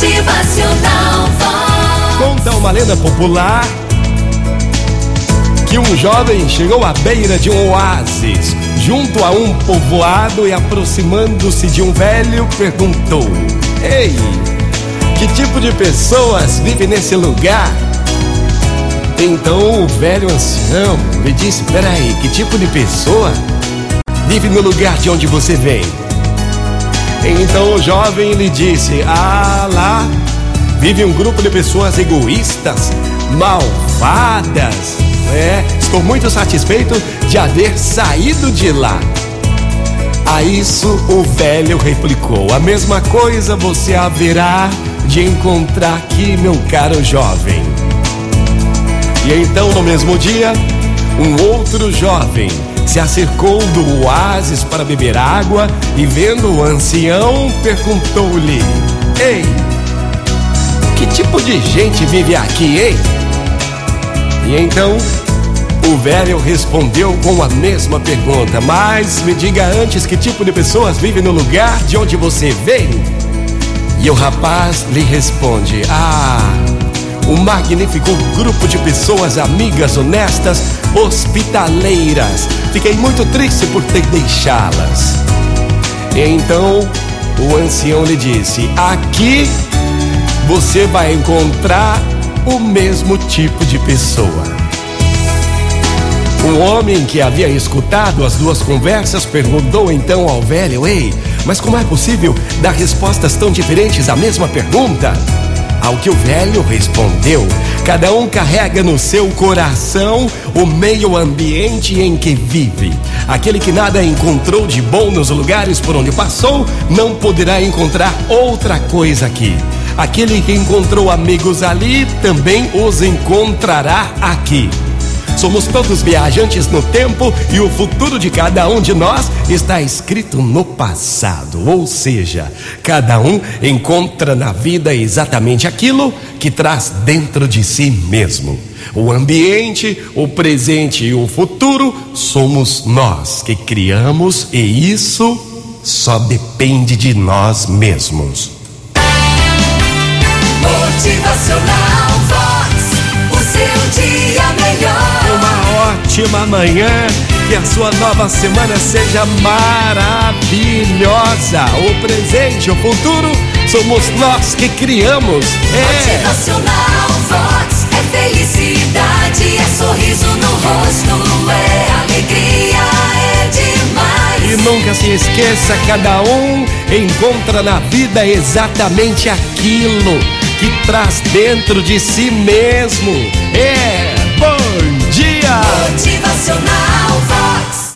Motivacional. Conta uma lenda popular que um jovem chegou à beira de um oásis, junto a um povoado e aproximando-se de um velho, perguntou: Ei, que tipo de pessoas vivem nesse lugar? Então o velho ancião lhe disse: Peraí, que tipo de pessoa vive no lugar de onde você vem? Então o jovem lhe disse: Ah, lá vive um grupo de pessoas egoístas, malvadas. É, estou muito satisfeito de haver saído de lá. A isso o velho replicou: A mesma coisa você haverá de encontrar aqui, meu caro jovem. E então, no mesmo dia, um outro jovem se acercou do oásis para beber água e, vendo o ancião, perguntou-lhe: Ei, que tipo de gente vive aqui, hein? E então o velho respondeu com a mesma pergunta: Mas me diga antes que tipo de pessoas vivem no lugar de onde você veio? E o rapaz lhe responde: Ah, um magnífico grupo de pessoas amigas, honestas, hospitaleiras. Fiquei muito triste por ter deixá-las. E então o ancião lhe disse: Aqui você vai encontrar o mesmo tipo de pessoa. Um homem que havia escutado as duas conversas perguntou então ao velho: Ei, mas como é possível dar respostas tão diferentes à mesma pergunta? Ao que o velho respondeu: Cada um carrega no seu coração o meio ambiente em que vive. Aquele que nada encontrou de bom nos lugares por onde passou, não poderá encontrar outra coisa aqui. Aquele que encontrou amigos ali, também os encontrará aqui. Somos todos viajantes no tempo e o futuro de cada um de nós está escrito no passado. Ou seja, cada um encontra na vida exatamente aquilo que traz dentro de si mesmo. O ambiente, o presente e o futuro somos nós que criamos e isso só depende de nós mesmos. Motivacional Uma manhã, que a sua nova semana seja maravilhosa. O presente, o futuro, somos nós que criamos. É. Motivacional Vox. É felicidade, é sorriso no rosto, é alegria, é demais. E nunca se esqueça, cada um encontra na vida exatamente aquilo que traz dentro de si mesmo. É